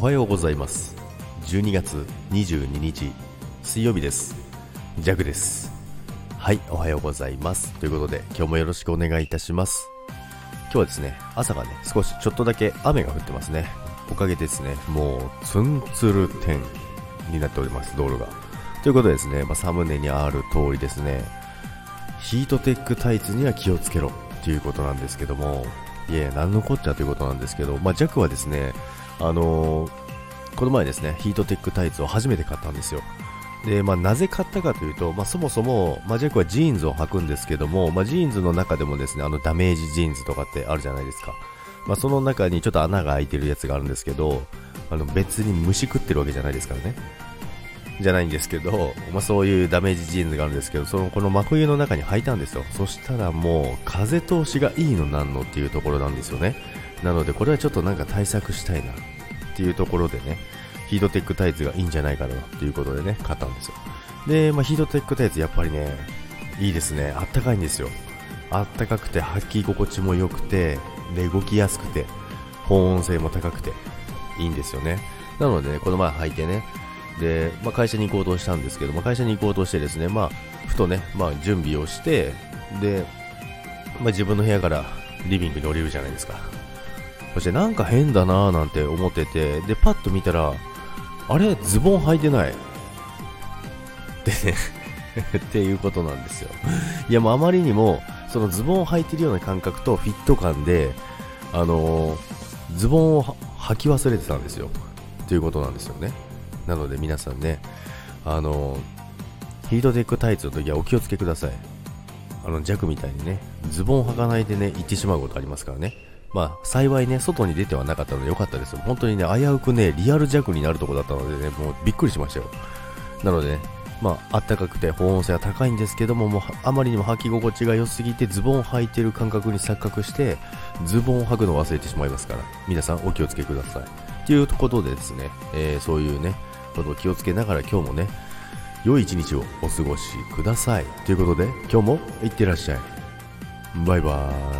おはようございます。12月22日水曜日です。ジャグです。はいおはようございます。ということで今日もよろしくお願いいたします。今日はですね朝がね少しちょっとだけ雨が降ってますね。おかげですねもうツンツル天になっております道路が。ということでですね、まあ、サムネにある通りですねヒートテックタイツには気をつけろっていうことなんですけどもいえ、何のこっちゃということなんですけど、まあ、ジャックはですね、あのー、この前ですね、ヒートテックタイツを初めて買ったんですよ。で、まあ、なぜ買ったかというと、まあ、そもそも、まあ、ジャックはジーンズを履くんですけども、まあ、ジーンズの中でもですね、あのダメージジーンズとかってあるじゃないですか。まあ、その中にちょっと穴が開いてるやつがあるんですけど、あの別に虫食ってるわけじゃないですからね。じゃないんですけど、まあ、そういうダメージジーンズがあるんですけど、そのこの真冬の中に履いたんですよ。そしたらもう風通しがいいのなんのっていうところなんですよね。なのでこれはちょっとなんか対策したいなていうところでね、ヒートテックタイツがいいんじゃないかなっていうことでね、買ったんですよ。で、まあ、ヒートテックタイツやっぱりね、いいですね。あったかいんですよ。あったかくて履き心地も良くて、で、動きやすくて、保温性も高くて、いいんですよね。なので、ね、この前履いてね、で、まあ、会社に行こうとしたんですけど、ま、会社に行こうとしてですね、まあ、ふとね、まあ、準備をして、で、まあ、自分の部屋からリビングに降りるじゃないですか。そしてなんか変だなぁなんて思ってて、で、パッと見たら、あれズボン履いてない。でね っていうことなんですよ。いや、もうあまりにも、そのズボンを履いてるような感覚とフィット感で、あのー、ズボンを履き忘れてたんですよ。っていうことなんですよね。なので皆さんね、あの、ヒートテックタイツの時はお気をつけください。あの、弱みたいにね、ズボンを履かないでね、行ってしまうことありますからね。まあ、幸いね、外に出てはなかったので良かったです。本当にね、危うくね、リアル弱になるとこだったのでね、もうびっくりしましたよ。なのでね、まあ、あったかくて保温性は高いんですけども、もうあまりにも履き心地が良すぎて、ズボンを履いてる感覚に錯覚して、ズボンを履くのを忘れてしまいますから、皆さんお気をつけください。ということでですね、えー、そういうね、ことを気をつけながら今日もね、良い一日をお過ごしください。ということで、今日もいってらっしゃい。バイバーイ。